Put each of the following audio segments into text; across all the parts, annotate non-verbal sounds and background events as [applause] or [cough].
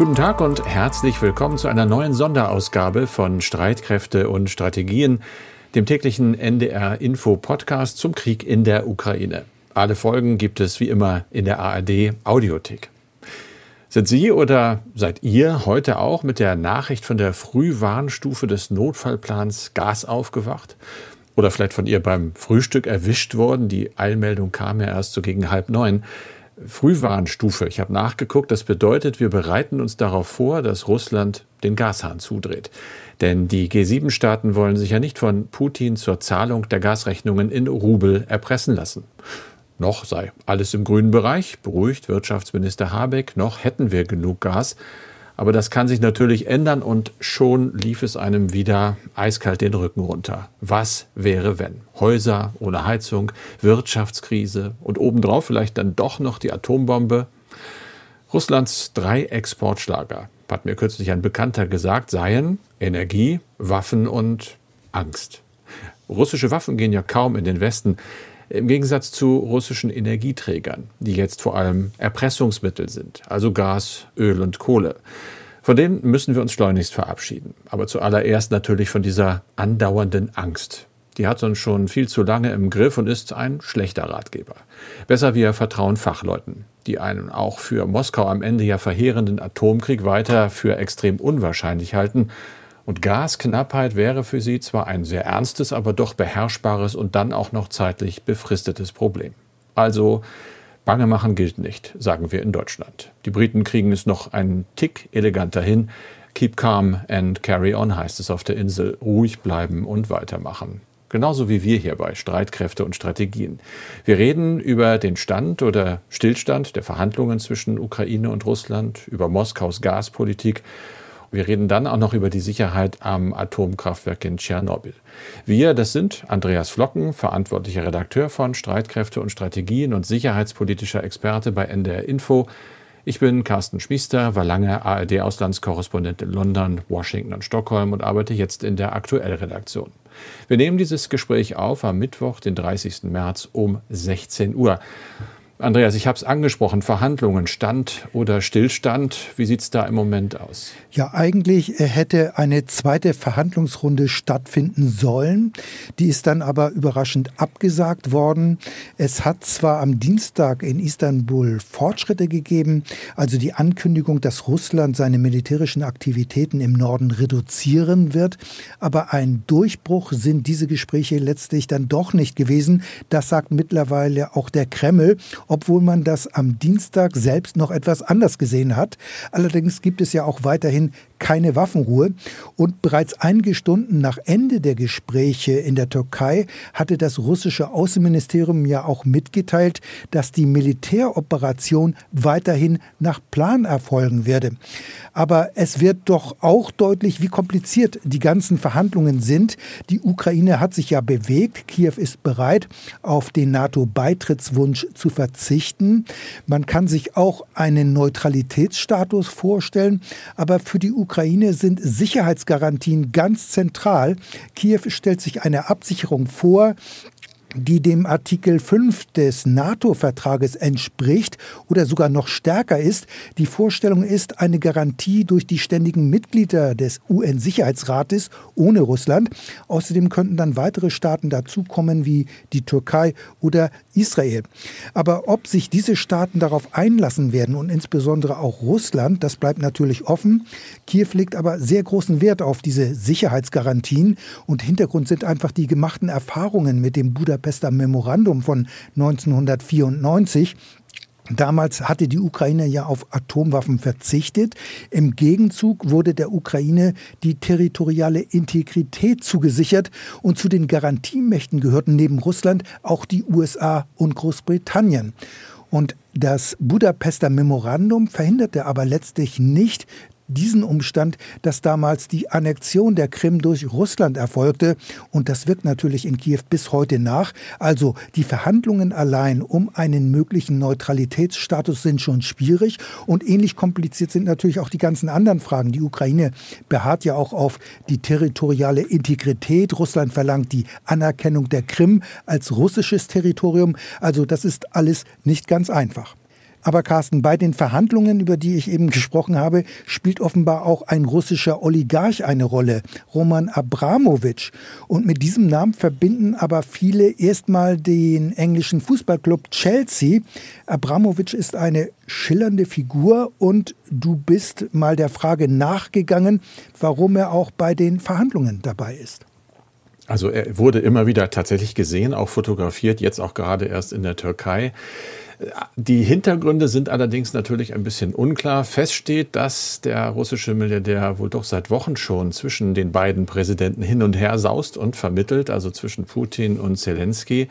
Guten Tag und herzlich willkommen zu einer neuen Sonderausgabe von Streitkräfte und Strategien, dem täglichen NDR Info Podcast zum Krieg in der Ukraine. Alle Folgen gibt es wie immer in der ARD Audiothek. Sind Sie oder seid ihr heute auch mit der Nachricht von der Frühwarnstufe des Notfallplans Gas aufgewacht? Oder vielleicht von ihr beim Frühstück erwischt worden? Die Eilmeldung kam ja erst so gegen halb neun. Frühwarnstufe. Ich habe nachgeguckt. Das bedeutet, wir bereiten uns darauf vor, dass Russland den Gashahn zudreht. Denn die G7-Staaten wollen sich ja nicht von Putin zur Zahlung der Gasrechnungen in Rubel erpressen lassen. Noch sei alles im grünen Bereich, beruhigt Wirtschaftsminister Habeck, noch hätten wir genug Gas. Aber das kann sich natürlich ändern und schon lief es einem wieder eiskalt den Rücken runter. Was wäre wenn? Häuser ohne Heizung, Wirtschaftskrise und obendrauf vielleicht dann doch noch die Atombombe? Russlands drei Exportschlager, hat mir kürzlich ein Bekannter gesagt, seien Energie, Waffen und Angst. Russische Waffen gehen ja kaum in den Westen. Im Gegensatz zu russischen Energieträgern, die jetzt vor allem Erpressungsmittel sind, also Gas, Öl und Kohle. Von denen müssen wir uns schleunigst verabschieden. Aber zuallererst natürlich von dieser andauernden Angst. Die hat uns schon viel zu lange im Griff und ist ein schlechter Ratgeber. Besser wir vertrauen Fachleuten, die einen auch für Moskau am Ende ja verheerenden Atomkrieg weiter für extrem unwahrscheinlich halten und Gasknappheit wäre für sie zwar ein sehr ernstes, aber doch beherrschbares und dann auch noch zeitlich befristetes Problem. Also Bange machen gilt nicht, sagen wir in Deutschland. Die Briten kriegen es noch einen Tick eleganter hin. Keep calm and carry on heißt es auf der Insel. Ruhig bleiben und weitermachen. Genauso wie wir hier bei Streitkräfte und Strategien. Wir reden über den Stand oder Stillstand der Verhandlungen zwischen Ukraine und Russland, über Moskaus Gaspolitik wir reden dann auch noch über die Sicherheit am Atomkraftwerk in Tschernobyl. Wir, das sind Andreas Flocken, verantwortlicher Redakteur von Streitkräfte und Strategien und sicherheitspolitischer Experte bei NDR Info. Ich bin Carsten Schmiester, war lange ARD-Auslandskorrespondent in London, Washington und Stockholm und arbeite jetzt in der Aktuellredaktion. Wir nehmen dieses Gespräch auf am Mittwoch, den 30. März um 16 Uhr. Andreas, ich habe es angesprochen, Verhandlungen, Stand oder Stillstand. Wie sieht es da im Moment aus? Ja, eigentlich äh, hätte eine zweite Verhandlungsrunde stattfinden sollen. Die ist dann aber überraschend abgesagt worden. Es hat zwar am Dienstag in Istanbul Fortschritte gegeben, also die Ankündigung, dass Russland seine militärischen Aktivitäten im Norden reduzieren wird, aber ein Durchbruch sind diese Gespräche letztlich dann doch nicht gewesen. Das sagt mittlerweile auch der Kreml obwohl man das am Dienstag selbst noch etwas anders gesehen hat. Allerdings gibt es ja auch weiterhin keine Waffenruhe. Und bereits einige Stunden nach Ende der Gespräche in der Türkei hatte das russische Außenministerium ja auch mitgeteilt, dass die Militäroperation weiterhin nach Plan erfolgen werde. Aber es wird doch auch deutlich, wie kompliziert die ganzen Verhandlungen sind. Die Ukraine hat sich ja bewegt. Kiew ist bereit, auf den NATO-Beitrittswunsch zu verzichten. Man kann sich auch einen Neutralitätsstatus vorstellen. Aber für die Ukraine sind Sicherheitsgarantien ganz zentral. Kiew stellt sich eine Absicherung vor, die dem Artikel 5 des NATO-Vertrages entspricht oder sogar noch stärker ist. Die Vorstellung ist eine Garantie durch die ständigen Mitglieder des UN-Sicherheitsrates ohne Russland. Außerdem könnten dann weitere Staaten dazukommen wie die Türkei oder Israel. Aber ob sich diese Staaten darauf einlassen werden und insbesondere auch Russland, das bleibt natürlich offen. Kiew legt aber sehr großen Wert auf diese Sicherheitsgarantien und Hintergrund sind einfach die gemachten Erfahrungen mit dem Budapest Budapester Memorandum von 1994. Damals hatte die Ukraine ja auf Atomwaffen verzichtet. Im Gegenzug wurde der Ukraine die territoriale Integrität zugesichert und zu den Garantiemächten gehörten neben Russland auch die USA und Großbritannien. Und das Budapester Memorandum verhinderte aber letztlich nicht, diesen Umstand, dass damals die Annexion der Krim durch Russland erfolgte. Und das wirkt natürlich in Kiew bis heute nach. Also die Verhandlungen allein um einen möglichen Neutralitätsstatus sind schon schwierig. Und ähnlich kompliziert sind natürlich auch die ganzen anderen Fragen. Die Ukraine beharrt ja auch auf die territoriale Integrität. Russland verlangt die Anerkennung der Krim als russisches Territorium. Also das ist alles nicht ganz einfach. Aber Carsten, bei den Verhandlungen, über die ich eben gesprochen habe, spielt offenbar auch ein russischer Oligarch eine Rolle, Roman Abramowitsch. Und mit diesem Namen verbinden aber viele erstmal den englischen Fußballclub Chelsea. Abramowitsch ist eine schillernde Figur und du bist mal der Frage nachgegangen, warum er auch bei den Verhandlungen dabei ist. Also er wurde immer wieder tatsächlich gesehen, auch fotografiert, jetzt auch gerade erst in der Türkei. Die Hintergründe sind allerdings natürlich ein bisschen unklar. Fest steht, dass der russische Milliardär wohl doch seit Wochen schon zwischen den beiden Präsidenten hin und her saust und vermittelt, also zwischen Putin und Zelensky.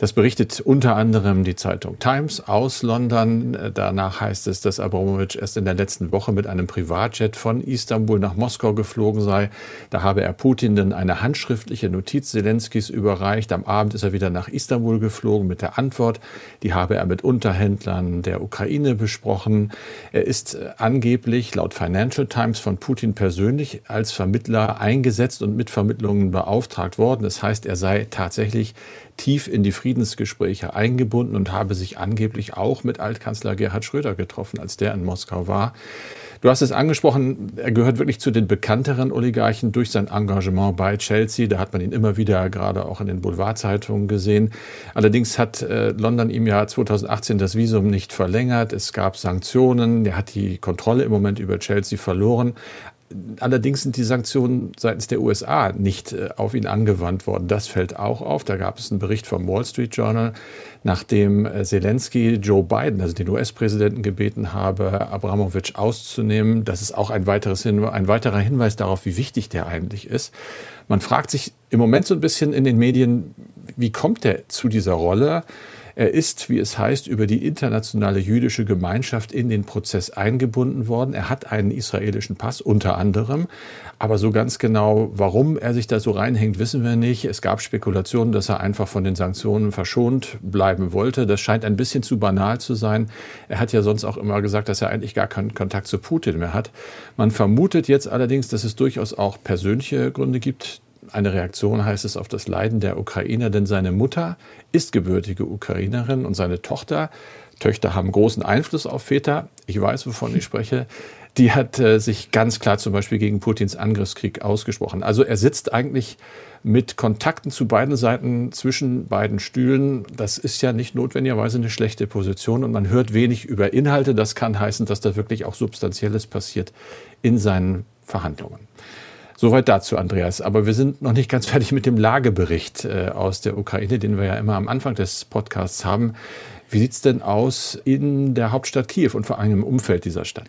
Das berichtet unter anderem die Zeitung Times aus London. Danach heißt es, dass Abramowitsch erst in der letzten Woche mit einem Privatjet von Istanbul nach Moskau geflogen sei. Da habe er Putin dann eine handschriftliche Notiz Zelenskis überreicht. Am Abend ist er wieder nach Istanbul geflogen mit der Antwort. Die habe er mit Unterhändlern der Ukraine besprochen. Er ist angeblich laut Financial Times von Putin persönlich als Vermittler eingesetzt und mit Vermittlungen beauftragt worden. Das heißt, er sei tatsächlich tief in die Friedensgespräche eingebunden und habe sich angeblich auch mit Altkanzler Gerhard Schröder getroffen, als der in Moskau war. Du hast es angesprochen, er gehört wirklich zu den bekannteren Oligarchen durch sein Engagement bei Chelsea. Da hat man ihn immer wieder gerade auch in den Boulevardzeitungen gesehen. Allerdings hat äh, London ihm ja 2018 das Visum nicht verlängert. Es gab Sanktionen. Er hat die Kontrolle im Moment über Chelsea verloren. Allerdings sind die Sanktionen seitens der USA nicht äh, auf ihn angewandt worden. Das fällt auch auf. Da gab es einen Bericht vom Wall Street Journal, nachdem äh, Zelensky Joe Biden, also den US-Präsidenten, gebeten habe, Abramowitsch auszunehmen. Das ist auch ein, weiteres ein weiterer Hinweis darauf, wie wichtig der eigentlich ist. Man fragt sich im Moment so ein bisschen in den Medien, wie kommt er zu dieser Rolle? Er ist, wie es heißt, über die internationale jüdische Gemeinschaft in den Prozess eingebunden worden. Er hat einen israelischen Pass unter anderem. Aber so ganz genau, warum er sich da so reinhängt, wissen wir nicht. Es gab Spekulationen, dass er einfach von den Sanktionen verschont bleiben wollte. Das scheint ein bisschen zu banal zu sein. Er hat ja sonst auch immer gesagt, dass er eigentlich gar keinen Kontakt zu Putin mehr hat. Man vermutet jetzt allerdings, dass es durchaus auch persönliche Gründe gibt, eine Reaktion heißt es auf das Leiden der Ukrainer, denn seine Mutter ist gebürtige Ukrainerin und seine Tochter, Töchter haben großen Einfluss auf Väter, ich weiß, wovon ich spreche, die hat äh, sich ganz klar zum Beispiel gegen Putins Angriffskrieg ausgesprochen. Also er sitzt eigentlich mit Kontakten zu beiden Seiten zwischen beiden Stühlen. Das ist ja nicht notwendigerweise eine schlechte Position und man hört wenig über Inhalte. Das kann heißen, dass da wirklich auch Substanzielles passiert in seinen Verhandlungen. Soweit dazu, Andreas. Aber wir sind noch nicht ganz [laughs] fertig mit dem Lagebericht äh, aus der Ukraine, den wir ja immer am Anfang des Podcasts haben. Wie sieht es denn aus in der Hauptstadt Kiew und vor allem im Umfeld dieser Stadt?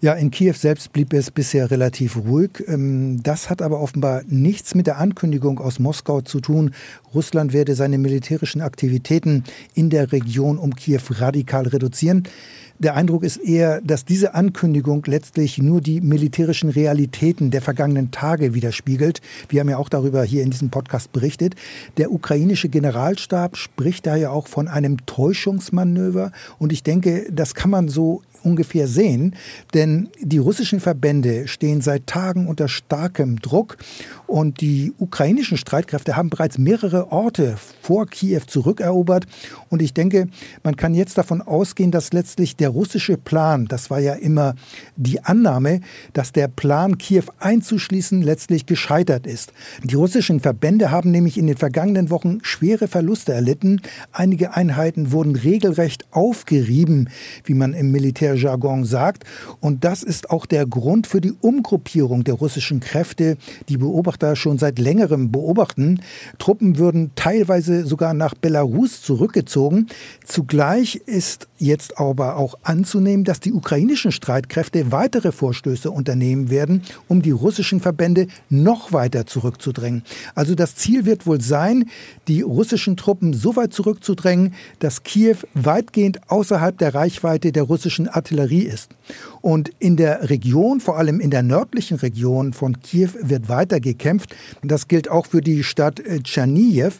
Ja, in Kiew selbst blieb es bisher relativ ruhig. Ähm, das hat aber offenbar nichts mit der Ankündigung aus Moskau zu tun, Russland werde seine militärischen Aktivitäten in der Region um Kiew radikal reduzieren. Der Eindruck ist eher, dass diese Ankündigung letztlich nur die militärischen Realitäten der vergangenen Tage widerspiegelt. Wir haben ja auch darüber hier in diesem Podcast berichtet. Der ukrainische Generalstab spricht daher auch von einem Täuschungsmanöver. Und ich denke, das kann man so ungefähr sehen, denn die russischen Verbände stehen seit Tagen unter starkem Druck und die ukrainischen Streitkräfte haben bereits mehrere Orte vor Kiew zurückerobert und ich denke, man kann jetzt davon ausgehen, dass letztlich der russische Plan, das war ja immer die Annahme, dass der Plan, Kiew einzuschließen, letztlich gescheitert ist. Die russischen Verbände haben nämlich in den vergangenen Wochen schwere Verluste erlitten. Einige Einheiten wurden regelrecht aufgerieben, wie man im Militärjargon sagt. Und das ist auch der Grund für die Umgruppierung der russischen Kräfte. Die Beobachter schon seit längerem beobachten. Truppen würden teilweise sogar nach Belarus zurückgezogen. Zugleich ist jetzt aber auch anzunehmen, dass die ukrainischen Streitkräfte weitere Vorstöße unternehmen werden, um die russischen Verbände noch weiter zurückzudrängen. Also das Ziel wird wohl sein, die russischen Truppen so weit zurückzudrängen, dass Kiew weitgehend außerhalb der Reichweite der russischen Artillerie ist. Und in der Region, vor allem in der nördlichen Region von Kiew, wird weiter gekämpft. Das gilt auch für die Stadt Tschernijew.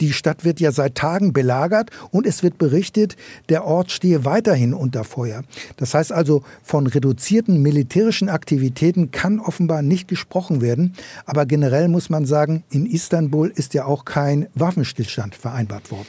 Die Stadt wird ja seit Tagen belagert und es wird berichtet, der Ort stehe weiterhin unter Feuer. Das heißt also, von reduzierten militärischen Aktivitäten kann offenbar nicht gesprochen werden. Aber generell muss man sagen, in Istanbul ist ja auch kein Waffenstillstand vereinbart worden.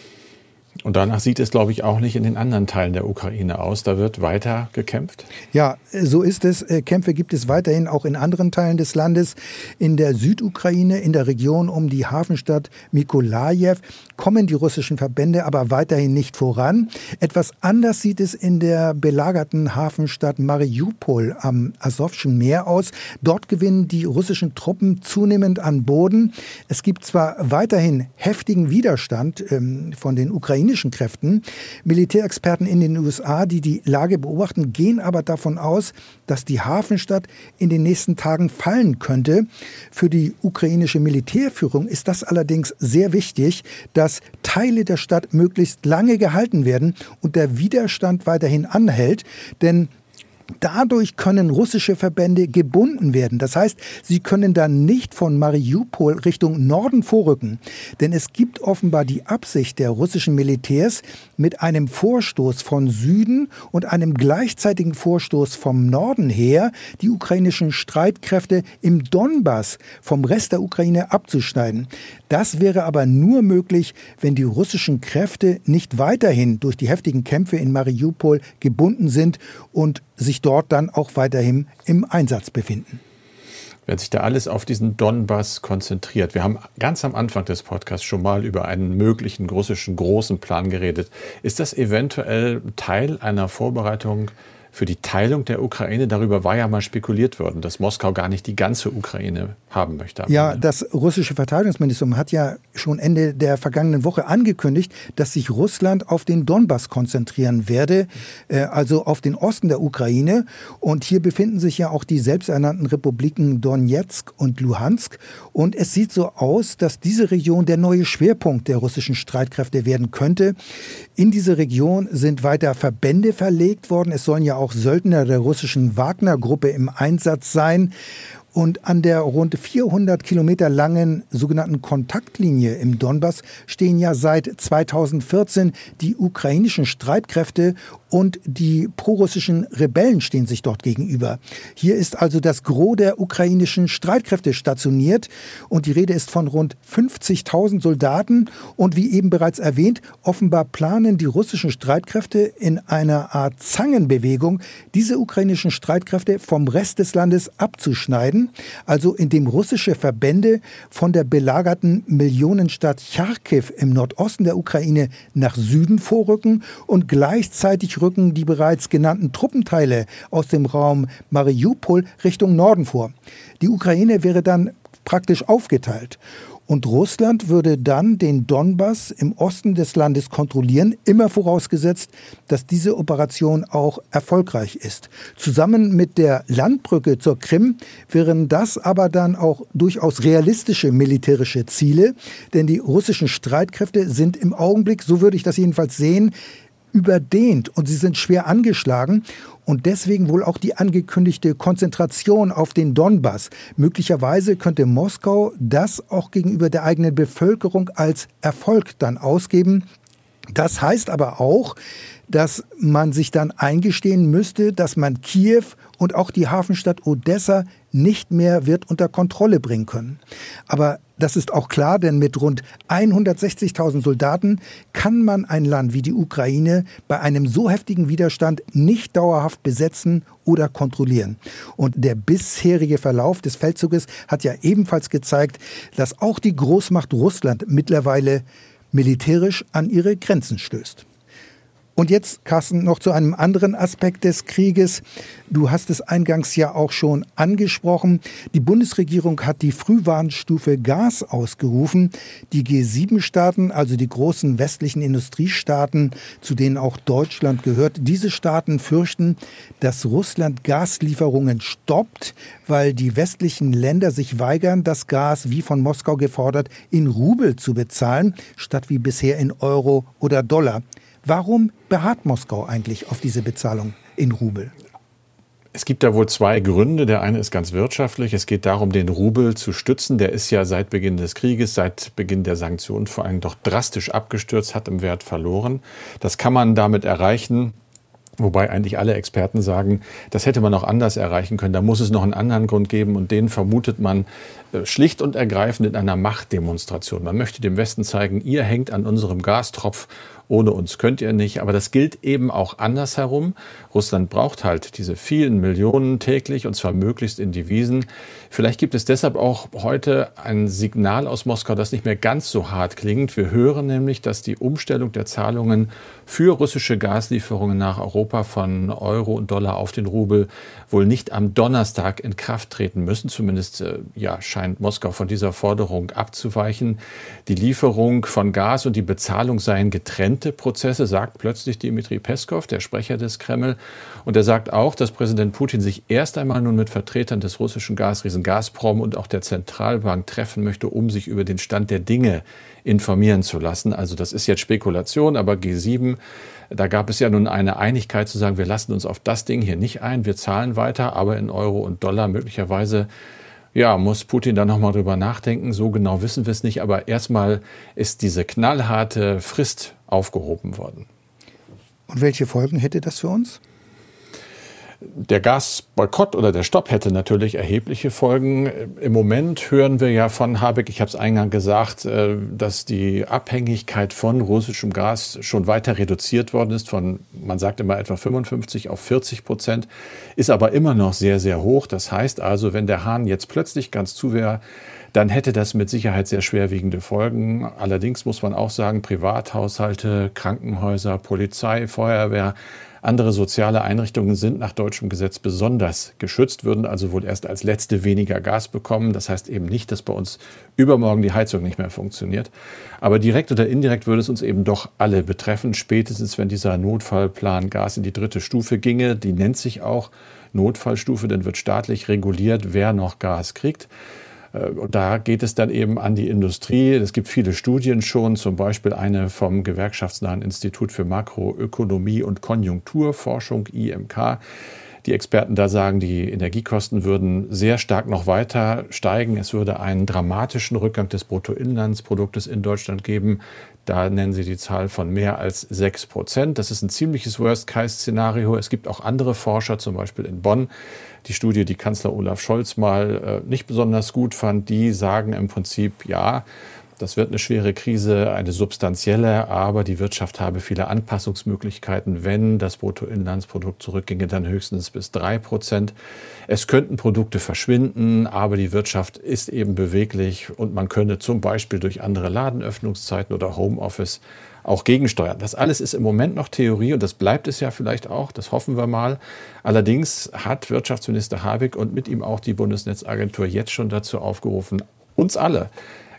Und danach sieht es, glaube ich, auch nicht in den anderen Teilen der Ukraine aus. Da wird weiter gekämpft. Ja, so ist es. Äh, Kämpfe gibt es weiterhin auch in anderen Teilen des Landes. In der Südukraine, in der Region um die Hafenstadt Mikolajew, kommen die russischen Verbände aber weiterhin nicht voran. Etwas anders sieht es in der belagerten Hafenstadt Mariupol am Asowschen Meer aus. Dort gewinnen die russischen Truppen zunehmend an Boden. Es gibt zwar weiterhin heftigen Widerstand ähm, von den Ukrainern, ukrainischen Kräften. Militärexperten in den USA, die die Lage beobachten, gehen aber davon aus, dass die Hafenstadt in den nächsten Tagen fallen könnte. Für die ukrainische Militärführung ist das allerdings sehr wichtig, dass Teile der Stadt möglichst lange gehalten werden und der Widerstand weiterhin anhält, denn Dadurch können russische Verbände gebunden werden. Das heißt, sie können dann nicht von Mariupol Richtung Norden vorrücken. Denn es gibt offenbar die Absicht der russischen Militärs, mit einem Vorstoß von Süden und einem gleichzeitigen Vorstoß vom Norden her die ukrainischen Streitkräfte im Donbass vom Rest der Ukraine abzuschneiden. Das wäre aber nur möglich, wenn die russischen Kräfte nicht weiterhin durch die heftigen Kämpfe in Mariupol gebunden sind und sich dort dann auch weiterhin im Einsatz befinden. Wenn sich da alles auf diesen Donbass konzentriert. Wir haben ganz am Anfang des Podcasts schon mal über einen möglichen russischen großen Plan geredet. Ist das eventuell Teil einer Vorbereitung für die Teilung der Ukraine. Darüber war ja mal spekuliert worden, dass Moskau gar nicht die ganze Ukraine haben möchte. Ja, das russische Verteidigungsministerium hat ja schon Ende der vergangenen Woche angekündigt, dass sich Russland auf den Donbass konzentrieren werde, äh, also auf den Osten der Ukraine. Und hier befinden sich ja auch die selbsternannten Republiken Donetsk und Luhansk. Und es sieht so aus, dass diese Region der neue Schwerpunkt der russischen Streitkräfte werden könnte. In diese Region sind weiter Verbände verlegt worden. Es sollen ja auch Söldner der russischen Wagner-Gruppe im Einsatz sein. Und an der rund 400 Kilometer langen sogenannten Kontaktlinie im Donbass stehen ja seit 2014 die ukrainischen Streitkräfte und die prorussischen Rebellen stehen sich dort gegenüber. Hier ist also das Gros der ukrainischen Streitkräfte stationiert. Und die Rede ist von rund 50.000 Soldaten. Und wie eben bereits erwähnt, offenbar planen die russischen Streitkräfte in einer Art Zangenbewegung diese ukrainischen Streitkräfte vom Rest des Landes abzuschneiden, also indem russische Verbände von der belagerten Millionenstadt Charkiw im Nordosten der Ukraine nach Süden vorrücken und gleichzeitig rücken die bereits genannten Truppenteile aus dem Raum Mariupol Richtung Norden vor. Die Ukraine wäre dann praktisch aufgeteilt. Und Russland würde dann den Donbass im Osten des Landes kontrollieren, immer vorausgesetzt, dass diese Operation auch erfolgreich ist. Zusammen mit der Landbrücke zur Krim wären das aber dann auch durchaus realistische militärische Ziele, denn die russischen Streitkräfte sind im Augenblick, so würde ich das jedenfalls sehen, überdehnt und sie sind schwer angeschlagen und deswegen wohl auch die angekündigte Konzentration auf den Donbass. Möglicherweise könnte Moskau das auch gegenüber der eigenen Bevölkerung als Erfolg dann ausgeben. Das heißt aber auch, dass man sich dann eingestehen müsste, dass man Kiew und auch die Hafenstadt Odessa nicht mehr wird unter Kontrolle bringen können. Aber das ist auch klar, denn mit rund 160.000 Soldaten kann man ein Land wie die Ukraine bei einem so heftigen Widerstand nicht dauerhaft besetzen oder kontrollieren. Und der bisherige Verlauf des Feldzuges hat ja ebenfalls gezeigt, dass auch die Großmacht Russland mittlerweile militärisch an ihre Grenzen stößt. Und jetzt, Carsten, noch zu einem anderen Aspekt des Krieges. Du hast es eingangs ja auch schon angesprochen. Die Bundesregierung hat die Frühwarnstufe Gas ausgerufen. Die G7-Staaten, also die großen westlichen Industriestaaten, zu denen auch Deutschland gehört, diese Staaten fürchten, dass Russland Gaslieferungen stoppt, weil die westlichen Länder sich weigern, das Gas, wie von Moskau gefordert, in Rubel zu bezahlen, statt wie bisher in Euro oder Dollar. Warum beharrt Moskau eigentlich auf diese Bezahlung in Rubel? Es gibt da wohl zwei Gründe. Der eine ist ganz wirtschaftlich. Es geht darum, den Rubel zu stützen. Der ist ja seit Beginn des Krieges, seit Beginn der Sanktionen vor allem doch drastisch abgestürzt, hat im Wert verloren. Das kann man damit erreichen, Wobei eigentlich alle Experten sagen, das hätte man auch anders erreichen können. Da muss es noch einen anderen Grund geben und den vermutet man äh, schlicht und ergreifend in einer Machtdemonstration. Man möchte dem Westen zeigen, ihr hängt an unserem Gastropf ohne uns könnt ihr nicht. Aber das gilt eben auch andersherum. Russland braucht halt diese vielen Millionen täglich und zwar möglichst in Devisen. Vielleicht gibt es deshalb auch heute ein Signal aus Moskau, das nicht mehr ganz so hart klingt. Wir hören nämlich, dass die Umstellung der Zahlungen für russische Gaslieferungen nach Europa von Euro und Dollar auf den Rubel wohl nicht am Donnerstag in Kraft treten müssen. Zumindest äh, ja, scheint Moskau von dieser Forderung abzuweichen. Die Lieferung von Gas und die Bezahlung seien getrennte Prozesse, sagt plötzlich Dmitri Peskov, der Sprecher des Kreml. Und er sagt auch, dass Präsident Putin sich erst einmal nun mit Vertretern des russischen Gasriesen Gazprom und auch der Zentralbank treffen möchte, um sich über den Stand der Dinge informieren zu lassen. Also das ist jetzt Spekulation, aber G7, da gab es ja nun eine Einigkeit zu sagen, wir lassen uns auf das Ding hier nicht ein, wir zahlen weiter, aber in Euro und Dollar möglicherweise ja, muss Putin da nochmal drüber nachdenken. So genau wissen wir es nicht. Aber erstmal ist diese knallharte Frist aufgehoben worden. Und welche Folgen hätte das für uns? Der Gasboykott oder der Stopp hätte natürlich erhebliche Folgen. Im Moment hören wir ja von Habeck, ich habe es eingangs gesagt, äh, dass die Abhängigkeit von russischem Gas schon weiter reduziert worden ist, von, man sagt immer etwa 55 auf 40 Prozent, ist aber immer noch sehr, sehr hoch. Das heißt also, wenn der Hahn jetzt plötzlich ganz zu wäre, dann hätte das mit Sicherheit sehr schwerwiegende Folgen. Allerdings muss man auch sagen, Privathaushalte, Krankenhäuser, Polizei, Feuerwehr, andere soziale Einrichtungen sind nach deutschem Gesetz besonders geschützt, würden also wohl erst als letzte weniger Gas bekommen. Das heißt eben nicht, dass bei uns übermorgen die Heizung nicht mehr funktioniert. Aber direkt oder indirekt würde es uns eben doch alle betreffen, spätestens wenn dieser Notfallplan Gas in die dritte Stufe ginge. Die nennt sich auch Notfallstufe, dann wird staatlich reguliert, wer noch Gas kriegt. Äh, und da geht es dann eben an die Industrie. Es gibt viele Studien schon, zum Beispiel eine vom Gewerkschaftsnahen Institut für Makroökonomie und Konjunkturforschung, IMK. Die Experten da sagen, die Energiekosten würden sehr stark noch weiter steigen. Es würde einen dramatischen Rückgang des Bruttoinlandsproduktes in Deutschland geben. Da nennen sie die Zahl von mehr als sechs Prozent. Das ist ein ziemliches Worst-Case-Szenario. Es gibt auch andere Forscher, zum Beispiel in Bonn, die Studie, die Kanzler Olaf Scholz mal äh, nicht besonders gut fand, die sagen im Prinzip, ja, das wird eine schwere Krise, eine substanzielle, aber die Wirtschaft habe viele Anpassungsmöglichkeiten. Wenn das Bruttoinlandsprodukt zurückginge, dann höchstens bis drei Prozent. Es könnten Produkte verschwinden, aber die Wirtschaft ist eben beweglich und man könne zum Beispiel durch andere Ladenöffnungszeiten oder Homeoffice auch gegensteuern. Das alles ist im Moment noch Theorie und das bleibt es ja vielleicht auch, das hoffen wir mal. Allerdings hat Wirtschaftsminister Habeck und mit ihm auch die Bundesnetzagentur jetzt schon dazu aufgerufen, uns alle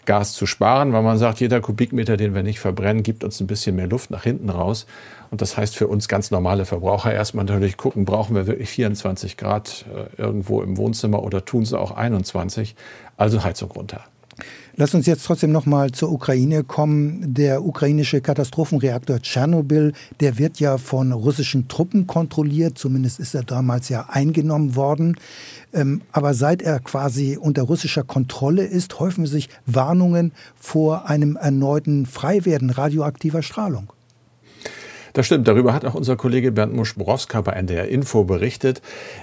Gas zu sparen, weil man sagt, jeder Kubikmeter, den wir nicht verbrennen, gibt uns ein bisschen mehr Luft nach hinten raus. Und das heißt für uns ganz normale Verbraucher erstmal natürlich gucken, brauchen wir wirklich 24 Grad äh, irgendwo im Wohnzimmer oder tun sie auch 21? Also Heizung runter. Lass uns jetzt trotzdem noch mal zur Ukraine kommen. Der ukrainische Katastrophenreaktor Tschernobyl, der wird ja von russischen Truppen kontrolliert. Zumindest ist er damals ja eingenommen worden. Ähm, aber seit er quasi unter russischer Kontrolle ist, häufen sich Warnungen vor einem erneuten Freiwerden radioaktiver Strahlung. Das stimmt. Darüber hat auch unser Kollege Bernd Muschborowska bei NDR Info berichtet.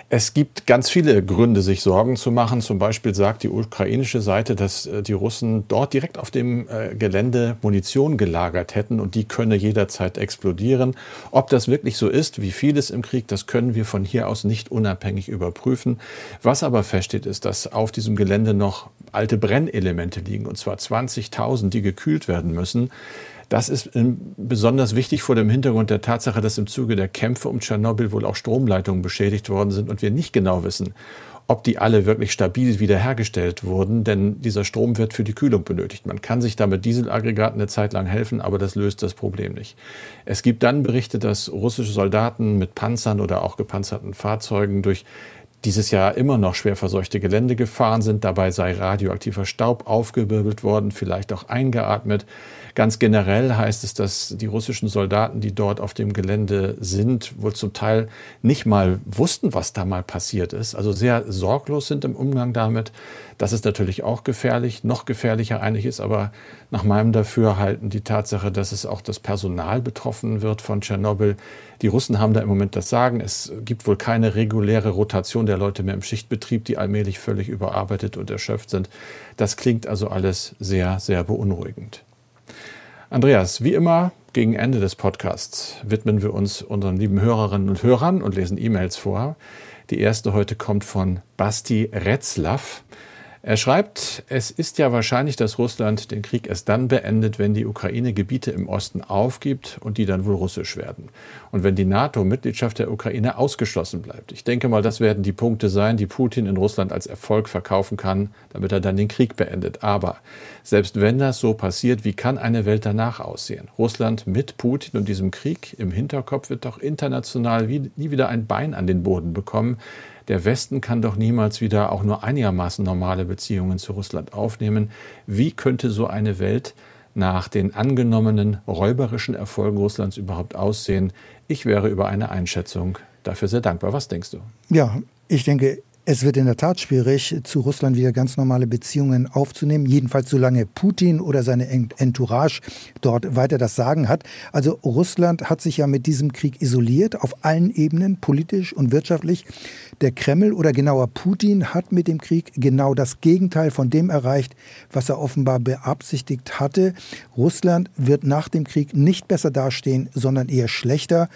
Es gibt ganz viele Gründe, sich Sorgen zu machen. Zum Beispiel sagt die ukrainische Seite, dass äh, die Russen dort direkt auf dem äh, Gelände Munition gelagert hätten und die könne jederzeit explodieren. Ob das wirklich so ist, wie vieles im Krieg, das können wir von hier aus nicht unabhängig überprüfen. Was aber feststeht, ist, dass auf diesem Gelände noch alte Brennelemente liegen, und zwar 20.000, die gekühlt werden müssen. Das ist ähm, besonders wichtig vor dem Hintergrund der Tatsache, dass im Zuge der Kämpfe um Tschernobyl wohl auch Stromleitungen beschädigt worden sind und wir nicht genau wissen, ob die alle wirklich stabil wiederhergestellt wurden, denn dieser Strom wird für die Kühlung benötigt. Man kann sich damit Dieselaggregaten eine Zeit lang helfen, aber das löst das Problem nicht. Es gibt dann Berichte, dass russische Soldaten mit Panzern oder auch gepanzerten Fahrzeugen durch dieses Jahr immer noch schwer verseuchte Gelände gefahren sind. Dabei sei radioaktiver Staub aufgewirbelt worden, vielleicht auch eingeatmet. Ganz generell heißt es, dass die russischen Soldaten, die dort auf dem Gelände sind, wohl zum Teil nicht mal wussten, was da mal passiert ist. Also sehr sorglos sind im Umgang damit. Das ist natürlich auch gefährlich. Noch gefährlicher eigentlich ist aber nach meinem Dafürhalten die Tatsache, dass es auch das Personal betroffen wird von Tschernobyl. Die Russen haben da im Moment das Sagen. Es gibt wohl keine reguläre Rotation der Leute mehr im Schichtbetrieb, die allmählich völlig überarbeitet und erschöpft sind. Das klingt also alles sehr, sehr beunruhigend. Andreas, wie immer gegen Ende des Podcasts widmen wir uns unseren lieben Hörerinnen und Hörern und lesen E-Mails vor. Die erste heute kommt von Basti Retzlaff. Er schreibt, es ist ja wahrscheinlich, dass Russland den Krieg erst dann beendet, wenn die Ukraine Gebiete im Osten aufgibt und die dann wohl russisch werden. Und wenn die NATO-Mitgliedschaft der Ukraine ausgeschlossen bleibt. Ich denke mal, das werden die Punkte sein, die Putin in Russland als Erfolg verkaufen kann, damit er dann den Krieg beendet. Aber selbst wenn das so passiert, wie kann eine Welt danach aussehen? Russland mit Putin und diesem Krieg im Hinterkopf wird doch international nie wieder ein Bein an den Boden bekommen der Westen kann doch niemals wieder auch nur einigermaßen normale Beziehungen zu Russland aufnehmen. Wie könnte so eine Welt nach den angenommenen räuberischen Erfolgen Russlands überhaupt aussehen? Ich wäre über eine Einschätzung dafür sehr dankbar. Was denkst du? Ja, ich denke, es wird in der Tat schwierig, zu Russland wieder ganz normale Beziehungen aufzunehmen, jedenfalls solange Putin oder seine Entourage dort weiter das Sagen hat. Also Russland hat sich ja mit diesem Krieg isoliert, auf allen Ebenen, politisch und wirtschaftlich. Der Kreml oder genauer Putin hat mit dem Krieg genau das Gegenteil von dem erreicht, was er offenbar beabsichtigt hatte. Russland wird nach dem Krieg nicht besser dastehen, sondern eher schlechter.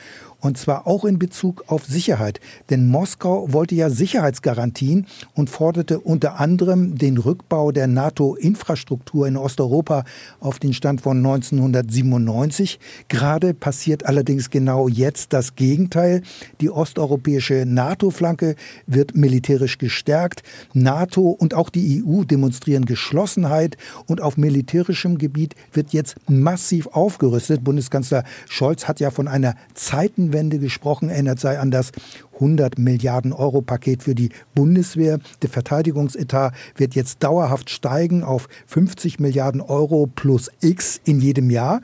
Und zwar auch in Bezug auf Sicherheit. Denn Moskau wollte ja Sicherheitsgarantien und forderte unter anderem den Rückbau der NATO-Infrastruktur in Osteuropa auf den Stand von 1997. Gerade passiert allerdings genau jetzt das Gegenteil. Die osteuropäische NATO-Flanke wird militärisch gestärkt. NATO und auch die EU demonstrieren Geschlossenheit und auf militärischem Gebiet wird jetzt massiv aufgerüstet. Bundeskanzler Scholz hat ja von einer Zeiten Zeitenwende gesprochen. Erinnert sei an das 100 Milliarden Euro Paket für die Bundeswehr. Der Verteidigungsetat wird jetzt dauerhaft steigen auf 50 Milliarden Euro plus X in jedem Jahr.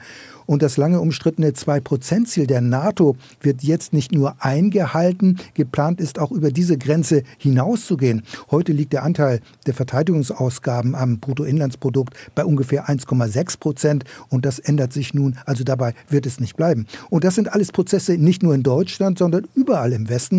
Und das lange umstrittene 2-Prozent-Ziel der NATO wird jetzt nicht nur eingehalten, geplant ist auch über diese Grenze hinauszugehen. Heute liegt der Anteil der Verteidigungsausgaben am Bruttoinlandsprodukt bei ungefähr 1,6 Prozent und das ändert sich nun, also dabei wird es nicht bleiben. Und das sind alles Prozesse nicht nur in Deutschland, sondern überall im Westen.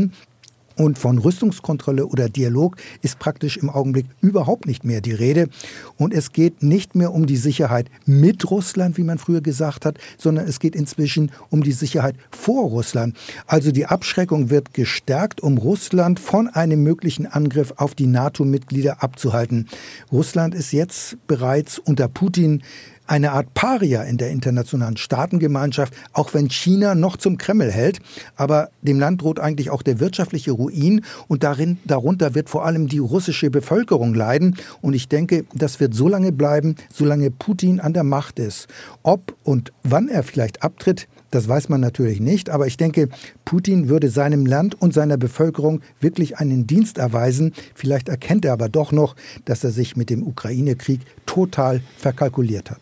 Und von Rüstungskontrolle oder Dialog ist praktisch im Augenblick überhaupt nicht mehr die Rede. Und es geht nicht mehr um die Sicherheit mit Russland, wie man früher gesagt hat, sondern es geht inzwischen um die Sicherheit vor Russland. Also die Abschreckung wird gestärkt, um Russland von einem möglichen Angriff auf die NATO-Mitglieder abzuhalten. Russland ist jetzt bereits unter Putin eine Art Paria in der internationalen Staatengemeinschaft, auch wenn China noch zum Kreml hält. Aber dem Land droht eigentlich auch der wirtschaftliche Ruin und darin, darunter wird vor allem die russische Bevölkerung leiden. Und ich denke, das wird so lange bleiben, solange Putin an der Macht ist. Ob und wann er vielleicht abtritt, das weiß man natürlich nicht, aber ich denke, Putin würde seinem Land und seiner Bevölkerung wirklich einen Dienst erweisen. Vielleicht erkennt er aber doch noch, dass er sich mit dem Ukraine-Krieg total verkalkuliert hat.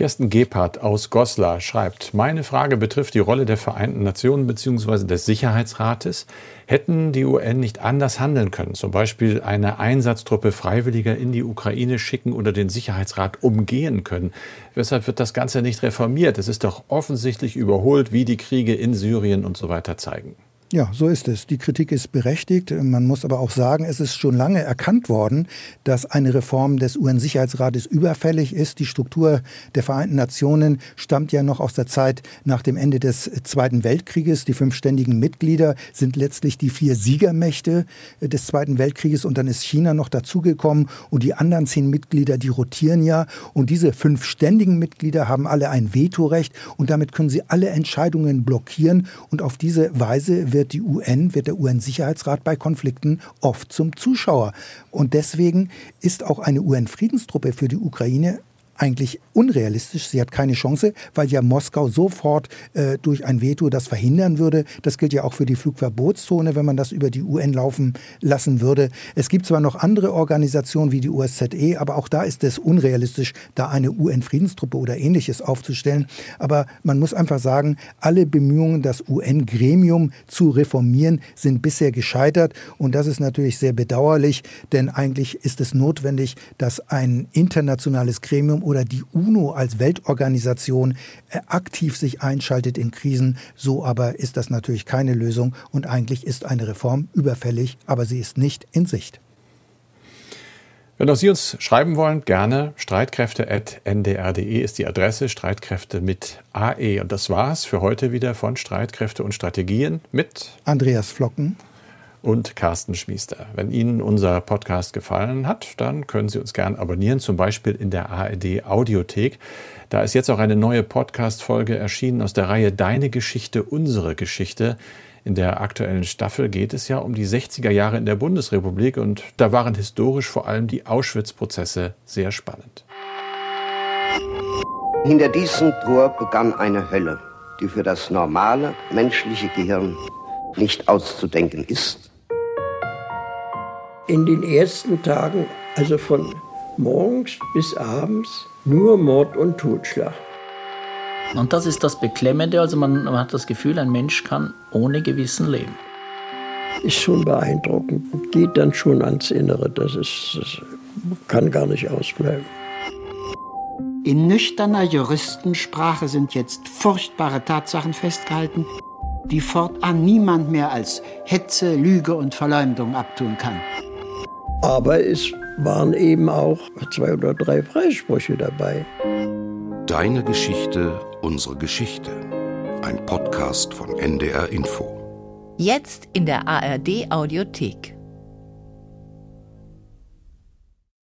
Kirsten Gebhardt aus Goslar schreibt, meine Frage betrifft die Rolle der Vereinten Nationen bzw. des Sicherheitsrates. Hätten die UN nicht anders handeln können, zum Beispiel eine Einsatztruppe Freiwilliger in die Ukraine schicken oder den Sicherheitsrat umgehen können? Weshalb wird das Ganze nicht reformiert? Es ist doch offensichtlich überholt, wie die Kriege in Syrien und so weiter zeigen. Ja, so ist es. Die Kritik ist berechtigt. Man muss aber auch sagen, es ist schon lange erkannt worden, dass eine Reform des UN-Sicherheitsrates überfällig ist. Die Struktur der Vereinten Nationen stammt ja noch aus der Zeit nach dem Ende des Zweiten Weltkrieges. Die fünf ständigen Mitglieder sind letztlich die vier Siegermächte des Zweiten Weltkrieges und dann ist China noch dazugekommen und die anderen zehn Mitglieder, die rotieren ja und diese fünf ständigen Mitglieder haben alle ein Vetorecht und damit können sie alle Entscheidungen blockieren und auf diese Weise wird wird die UN, wird der UN-Sicherheitsrat bei Konflikten oft zum Zuschauer. Und deswegen ist auch eine UN-Friedenstruppe für die Ukraine eigentlich unrealistisch. Sie hat keine Chance, weil ja Moskau sofort äh, durch ein Veto das verhindern würde. Das gilt ja auch für die Flugverbotszone, wenn man das über die UN laufen lassen würde. Es gibt zwar noch andere Organisationen wie die OSZE, aber auch da ist es unrealistisch, da eine UN-Friedenstruppe oder ähnliches aufzustellen. Aber man muss einfach sagen, alle Bemühungen, das UN-Gremium zu reformieren, sind bisher gescheitert. Und das ist natürlich sehr bedauerlich, denn eigentlich ist es notwendig, dass ein internationales Gremium oder die UNO als Weltorganisation äh, aktiv sich einschaltet in Krisen. So aber ist das natürlich keine Lösung und eigentlich ist eine Reform überfällig, aber sie ist nicht in Sicht. Wenn auch Sie uns schreiben wollen, gerne streitkräfte.ndr.de ist die Adresse, Streitkräfte mit AE. Und das war's für heute wieder von Streitkräfte und Strategien mit Andreas Flocken und Carsten Schmiester. Wenn Ihnen unser Podcast gefallen hat, dann können Sie uns gern abonnieren, zum Beispiel in der ARD Audiothek. Da ist jetzt auch eine neue Podcast-Folge erschienen aus der Reihe Deine Geschichte, unsere Geschichte. In der aktuellen Staffel geht es ja um die 60er Jahre in der Bundesrepublik und da waren historisch vor allem die Auschwitz-Prozesse sehr spannend. Hinter diesem Tor begann eine Hölle, die für das normale menschliche Gehirn nicht auszudenken ist. In den ersten Tagen, also von morgens bis abends, nur Mord und Totschlag. Und das ist das Beklemmende. Also man, man hat das Gefühl, ein Mensch kann ohne Gewissen leben. Ist schon beeindruckend. Geht dann schon ans Innere. Das, ist, das kann gar nicht ausbleiben. In nüchterner Juristensprache sind jetzt furchtbare Tatsachen festgehalten, die fortan niemand mehr als Hetze, Lüge und Verleumdung abtun kann. Aber es waren eben auch zwei oder drei Freisprüche dabei. Deine Geschichte, unsere Geschichte. Ein Podcast von NDR Info. Jetzt in der ARD Audiothek.